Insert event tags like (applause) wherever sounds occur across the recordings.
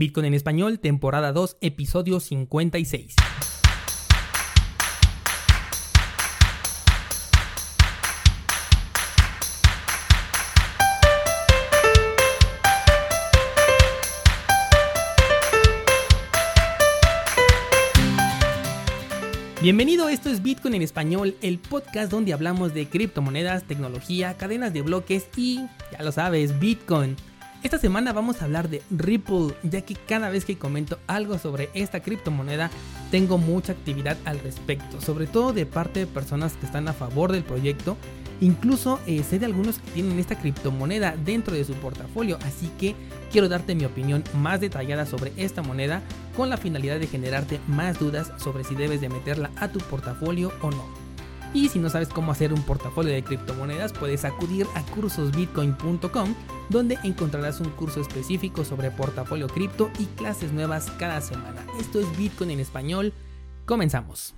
Bitcoin en español, temporada 2, episodio 56. Bienvenido, esto es Bitcoin en español, el podcast donde hablamos de criptomonedas, tecnología, cadenas de bloques y, ya lo sabes, Bitcoin. Esta semana vamos a hablar de Ripple, ya que cada vez que comento algo sobre esta criptomoneda tengo mucha actividad al respecto, sobre todo de parte de personas que están a favor del proyecto. Incluso eh, sé de algunos que tienen esta criptomoneda dentro de su portafolio, así que quiero darte mi opinión más detallada sobre esta moneda con la finalidad de generarte más dudas sobre si debes de meterla a tu portafolio o no. Y si no sabes cómo hacer un portafolio de criptomonedas, puedes acudir a cursosbitcoin.com, donde encontrarás un curso específico sobre portafolio cripto y clases nuevas cada semana. Esto es Bitcoin en español. Comenzamos.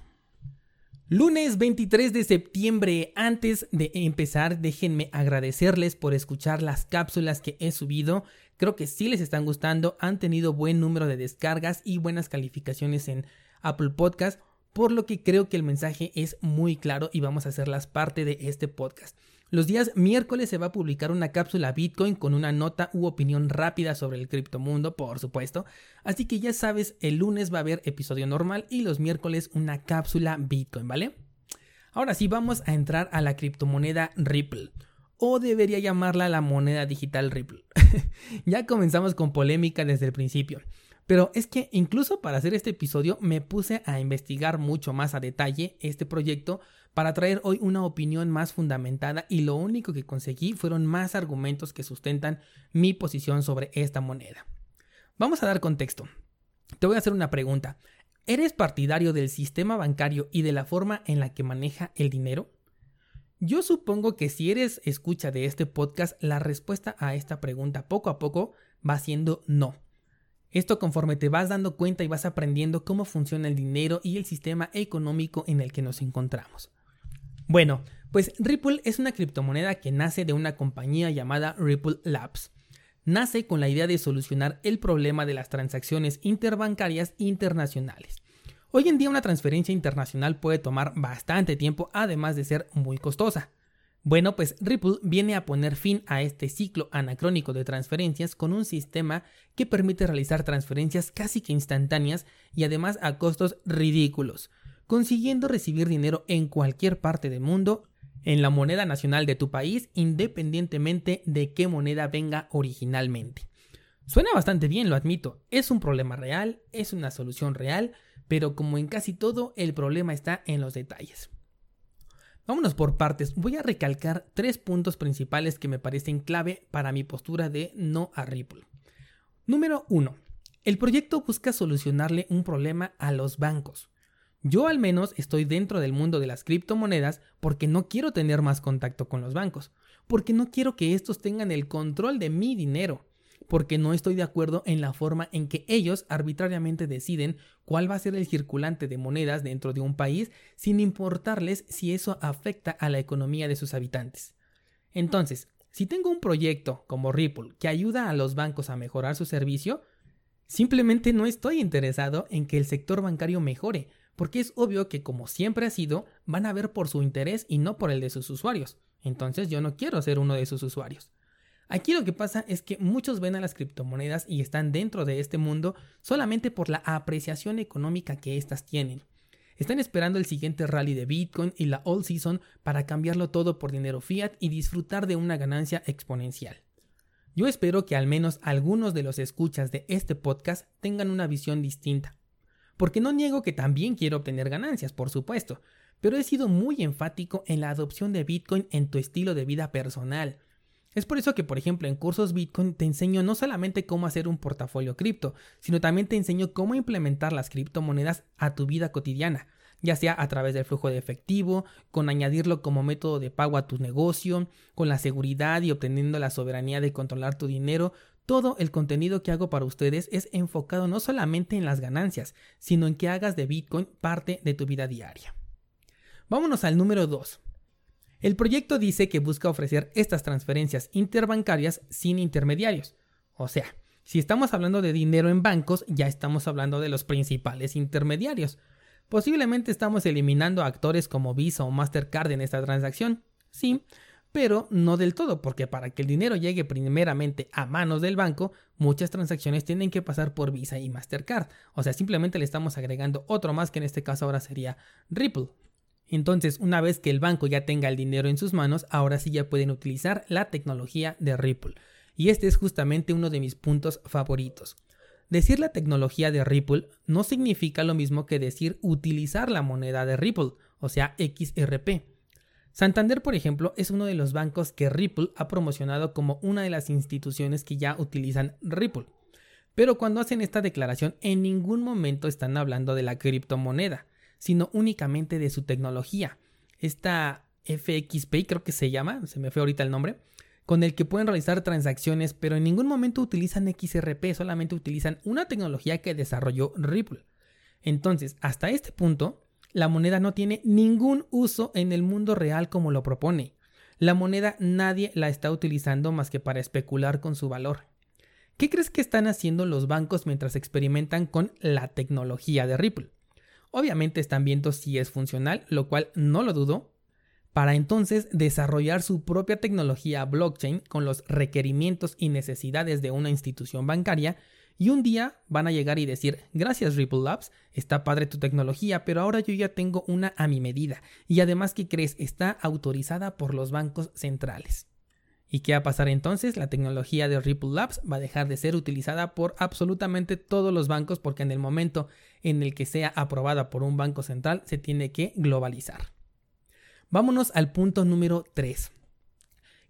Lunes 23 de septiembre. Antes de empezar, déjenme agradecerles por escuchar las cápsulas que he subido. Creo que sí les están gustando, han tenido buen número de descargas y buenas calificaciones en Apple Podcast por lo que creo que el mensaje es muy claro y vamos a hacerlas parte de este podcast. Los días miércoles se va a publicar una cápsula Bitcoin con una nota u opinión rápida sobre el criptomundo, por supuesto. Así que ya sabes, el lunes va a haber episodio normal y los miércoles una cápsula Bitcoin, ¿vale? Ahora sí, vamos a entrar a la criptomoneda Ripple. O debería llamarla la moneda digital Ripple. (laughs) ya comenzamos con polémica desde el principio. Pero es que incluso para hacer este episodio me puse a investigar mucho más a detalle este proyecto para traer hoy una opinión más fundamentada y lo único que conseguí fueron más argumentos que sustentan mi posición sobre esta moneda. Vamos a dar contexto. Te voy a hacer una pregunta. ¿Eres partidario del sistema bancario y de la forma en la que maneja el dinero? Yo supongo que si eres escucha de este podcast, la respuesta a esta pregunta poco a poco va siendo no. Esto conforme te vas dando cuenta y vas aprendiendo cómo funciona el dinero y el sistema económico en el que nos encontramos. Bueno, pues Ripple es una criptomoneda que nace de una compañía llamada Ripple Labs. Nace con la idea de solucionar el problema de las transacciones interbancarias internacionales. Hoy en día una transferencia internacional puede tomar bastante tiempo además de ser muy costosa. Bueno, pues Ripple viene a poner fin a este ciclo anacrónico de transferencias con un sistema que permite realizar transferencias casi que instantáneas y además a costos ridículos, consiguiendo recibir dinero en cualquier parte del mundo en la moneda nacional de tu país independientemente de qué moneda venga originalmente. Suena bastante bien, lo admito, es un problema real, es una solución real, pero como en casi todo, el problema está en los detalles. Vámonos por partes. Voy a recalcar tres puntos principales que me parecen clave para mi postura de no a Ripple. Número 1. El proyecto busca solucionarle un problema a los bancos. Yo al menos estoy dentro del mundo de las criptomonedas porque no quiero tener más contacto con los bancos, porque no quiero que estos tengan el control de mi dinero porque no estoy de acuerdo en la forma en que ellos arbitrariamente deciden cuál va a ser el circulante de monedas dentro de un país sin importarles si eso afecta a la economía de sus habitantes. Entonces, si tengo un proyecto como Ripple que ayuda a los bancos a mejorar su servicio, simplemente no estoy interesado en que el sector bancario mejore, porque es obvio que como siempre ha sido, van a ver por su interés y no por el de sus usuarios. Entonces yo no quiero ser uno de sus usuarios. Aquí lo que pasa es que muchos ven a las criptomonedas y están dentro de este mundo solamente por la apreciación económica que éstas tienen. Están esperando el siguiente rally de Bitcoin y la All Season para cambiarlo todo por dinero fiat y disfrutar de una ganancia exponencial. Yo espero que al menos algunos de los escuchas de este podcast tengan una visión distinta. Porque no niego que también quiero obtener ganancias, por supuesto, pero he sido muy enfático en la adopción de Bitcoin en tu estilo de vida personal, es por eso que, por ejemplo, en cursos Bitcoin te enseño no solamente cómo hacer un portafolio cripto, sino también te enseño cómo implementar las criptomonedas a tu vida cotidiana, ya sea a través del flujo de efectivo, con añadirlo como método de pago a tu negocio, con la seguridad y obteniendo la soberanía de controlar tu dinero. Todo el contenido que hago para ustedes es enfocado no solamente en las ganancias, sino en que hagas de Bitcoin parte de tu vida diaria. Vámonos al número 2. El proyecto dice que busca ofrecer estas transferencias interbancarias sin intermediarios. O sea, Si estamos hablando de dinero en bancos, ya estamos hablando de los principales intermediarios. Posiblemente estamos eliminando actores como Visa o Mastercard en esta transacción, sí, pero no del todo, porque para que el dinero llegue primeramente a manos del banco, muchas transacciones tienen que pasar por Visa y Mastercard. O sea, simplemente le estamos agregando otro más que en este caso ahora sería Ripple. Entonces, una vez que el banco ya tenga el dinero en sus manos, ahora sí ya pueden utilizar la tecnología de Ripple. Y este es justamente uno de mis puntos favoritos. Decir la tecnología de Ripple no significa lo mismo que decir utilizar la moneda de Ripple, o sea, XRP. Santander, por ejemplo, es uno de los bancos que Ripple ha promocionado como una de las instituciones que ya utilizan Ripple. Pero cuando hacen esta declaración, en ningún momento están hablando de la criptomoneda, sino únicamente de su tecnología. Esta FXPay creo que se llama, se me fue ahorita el nombre, con el que pueden realizar transacciones, pero en ningún momento utilizan XRP, solamente utilizan una tecnología que desarrolló Ripple. Entonces, hasta este punto, la moneda no tiene ningún uso en el mundo real como lo propone. La moneda nadie la está utilizando más que para especular con su valor. ¿Qué crees que están haciendo los bancos mientras experimentan con la tecnología de Ripple? Obviamente están viendo si es funcional, lo cual no lo dudo, para entonces desarrollar su propia tecnología blockchain con los requerimientos y necesidades de una institución bancaria y un día van a llegar y decir, gracias Ripple Labs, está padre tu tecnología, pero ahora yo ya tengo una a mi medida. Y además, ¿qué crees? Está autorizada por los bancos centrales. ¿Y qué va a pasar entonces? La tecnología de Ripple Labs va a dejar de ser utilizada por absolutamente todos los bancos porque en el momento en el que sea aprobada por un banco central se tiene que globalizar. Vámonos al punto número 3.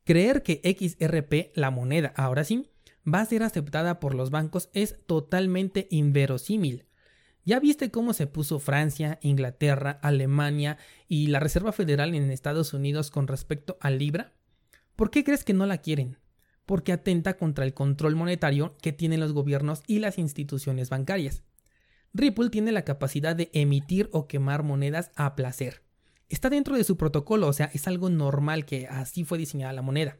Creer que XRP, la moneda, ahora sí, va a ser aceptada por los bancos es totalmente inverosímil. ¿Ya viste cómo se puso Francia, Inglaterra, Alemania y la Reserva Federal en Estados Unidos con respecto al Libra? ¿Por qué crees que no la quieren? Porque atenta contra el control monetario que tienen los gobiernos y las instituciones bancarias. Ripple tiene la capacidad de emitir o quemar monedas a placer. Está dentro de su protocolo, o sea, es algo normal que así fue diseñada la moneda.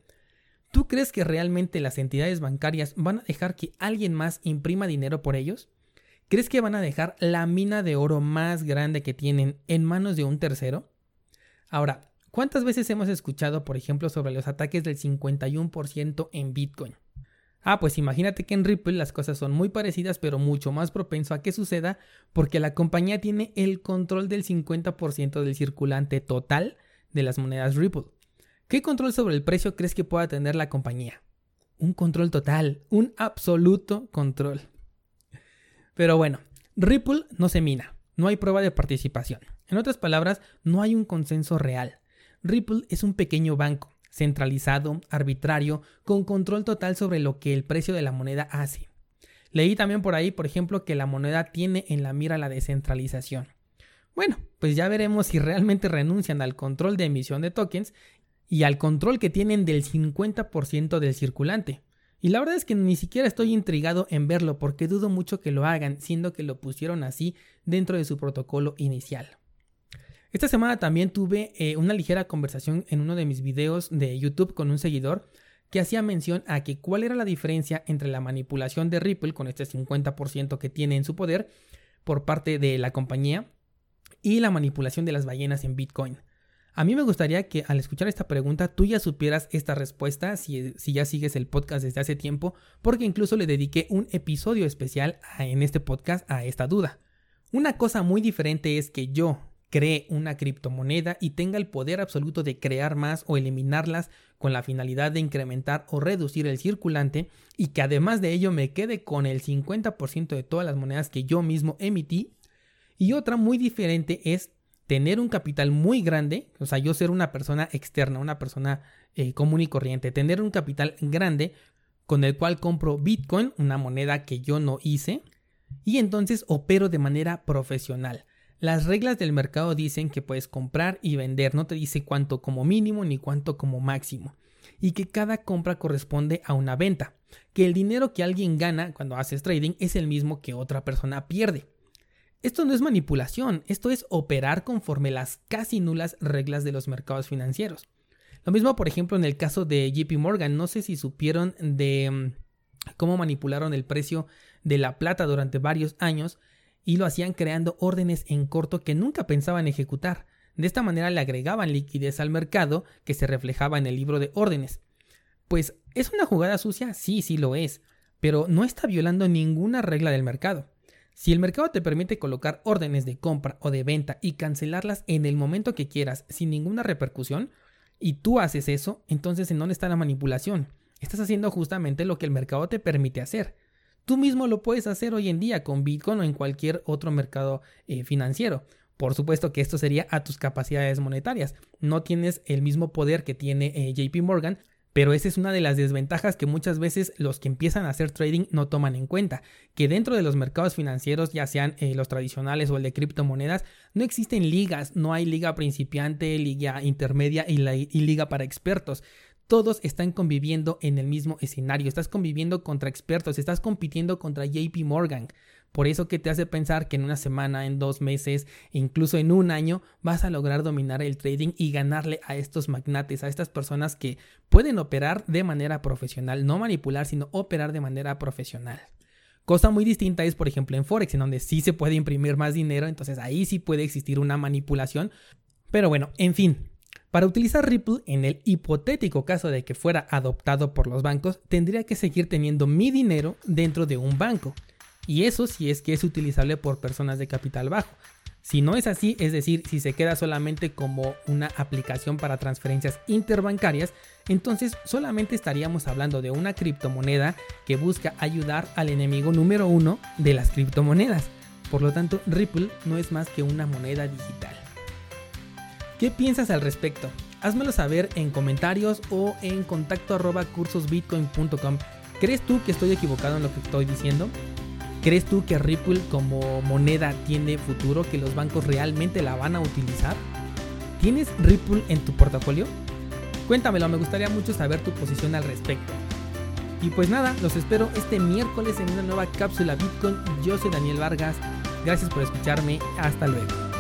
¿Tú crees que realmente las entidades bancarias van a dejar que alguien más imprima dinero por ellos? ¿Crees que van a dejar la mina de oro más grande que tienen en manos de un tercero? Ahora, ¿cuántas veces hemos escuchado, por ejemplo, sobre los ataques del 51% en Bitcoin? Ah, pues imagínate que en Ripple las cosas son muy parecidas, pero mucho más propenso a que suceda porque la compañía tiene el control del 50% del circulante total de las monedas Ripple. ¿Qué control sobre el precio crees que pueda tener la compañía? Un control total, un absoluto control. Pero bueno, Ripple no se mina, no hay prueba de participación. En otras palabras, no hay un consenso real. Ripple es un pequeño banco, centralizado, arbitrario, con control total sobre lo que el precio de la moneda hace. Leí también por ahí, por ejemplo, que la moneda tiene en la mira la descentralización. Bueno, pues ya veremos si realmente renuncian al control de emisión de tokens y al control que tienen del 50% del circulante. Y la verdad es que ni siquiera estoy intrigado en verlo porque dudo mucho que lo hagan, siendo que lo pusieron así dentro de su protocolo inicial. Esta semana también tuve eh, una ligera conversación en uno de mis videos de YouTube con un seguidor que hacía mención a que cuál era la diferencia entre la manipulación de Ripple con este 50% que tiene en su poder por parte de la compañía y la manipulación de las ballenas en Bitcoin. A mí me gustaría que al escuchar esta pregunta tú ya supieras esta respuesta si, ya sigues el podcast desde hace tiempo, porque incluso le dediqué un episodio especial en este podcast a esta duda. Una cosa muy diferente es que yo cree una criptomoneda y tenga el poder absoluto de crear más o eliminarlas con la finalidad de incrementar o reducir el circulante y que además de ello me quede con el 50% de todas las monedas que yo mismo emití. Y otra muy diferente es tener un capital muy grande, o sea, yo ser una persona externa, una persona eh, común y corriente, tener un capital grande con el cual compro Bitcoin, una moneda que yo no hice, y entonces opero de manera profesional. Las reglas del mercado dicen que puedes comprar y vender, no te dice cuánto como mínimo ni cuánto como máximo, y que cada compra corresponde a una venta, que el dinero que alguien gana cuando haces trading es el mismo que otra persona pierde. Esto no es manipulación, esto es operar conforme las casi nulas reglas de los mercados financieros. Lo mismo, por ejemplo, en el caso de JP Morgan, no sé si supieron de mm, cómo manipularon el precio de la plata durante varios años y lo hacían creando órdenes en corto que nunca pensaban ejecutar. De esta manera le agregaban liquidez al mercado que se reflejaba en el libro de órdenes. Pues, ¿es una jugada sucia? Sí, sí lo es, pero no está violando ninguna regla del mercado. Si el mercado te permite colocar órdenes de compra o de venta y cancelarlas en el momento que quieras sin ninguna repercusión, y tú haces eso, entonces ¿en dónde está la manipulación? Estás haciendo justamente lo que el mercado te permite hacer. Tú mismo lo puedes hacer hoy en día con Bitcoin o en cualquier otro mercado eh, financiero. Por supuesto que esto sería a tus capacidades monetarias. No tienes el mismo poder que tiene eh, JP Morgan, pero esa es una de las desventajas que muchas veces los que empiezan a hacer trading no toman en cuenta, que dentro de los mercados financieros, ya sean eh, los tradicionales o el de criptomonedas, no existen ligas, no hay liga principiante, liga intermedia y, y liga para expertos todos están conviviendo en el mismo escenario. Estás conviviendo contra expertos, estás compitiendo contra JP Morgan. Por eso que te hace pensar que en una semana, en dos meses, incluso en un año, vas a lograr dominar el trading y ganarle a estos magnates, a estas personas que pueden operar de manera profesional, no manipular, sino operar de manera profesional. Cosa muy distinta es, por ejemplo, en Forex, en donde sí se puede imprimir más dinero, entonces ahí sí puede existir una manipulación. Pero bueno, en fin, para utilizar Ripple, en el hipotético caso de que fuera adoptado por los bancos, tendría que seguir teniendo mi dinero dentro de un banco. Y eso si es que es utilizable por personas de capital bajo. Si no es así, es decir, si se queda solamente como una aplicación para transferencias interbancarias, entonces solamente estaríamos hablando de una criptomoneda que busca ayudar al enemigo número uno de las criptomonedas. Por lo tanto, Ripple no es más que una moneda digital. ¿Qué piensas al respecto? Házmelo saber en comentarios o en contacto arroba cursosbitcoin.com. ¿Crees tú que estoy equivocado en lo que estoy diciendo? ¿Crees tú que Ripple como moneda tiene futuro, que los bancos realmente la van a utilizar? ¿Tienes Ripple en tu portafolio? Cuéntamelo, me gustaría mucho saber tu posición al respecto. Y pues nada, los espero este miércoles en una nueva cápsula Bitcoin. Yo soy Daniel Vargas. Gracias por escucharme. Hasta luego.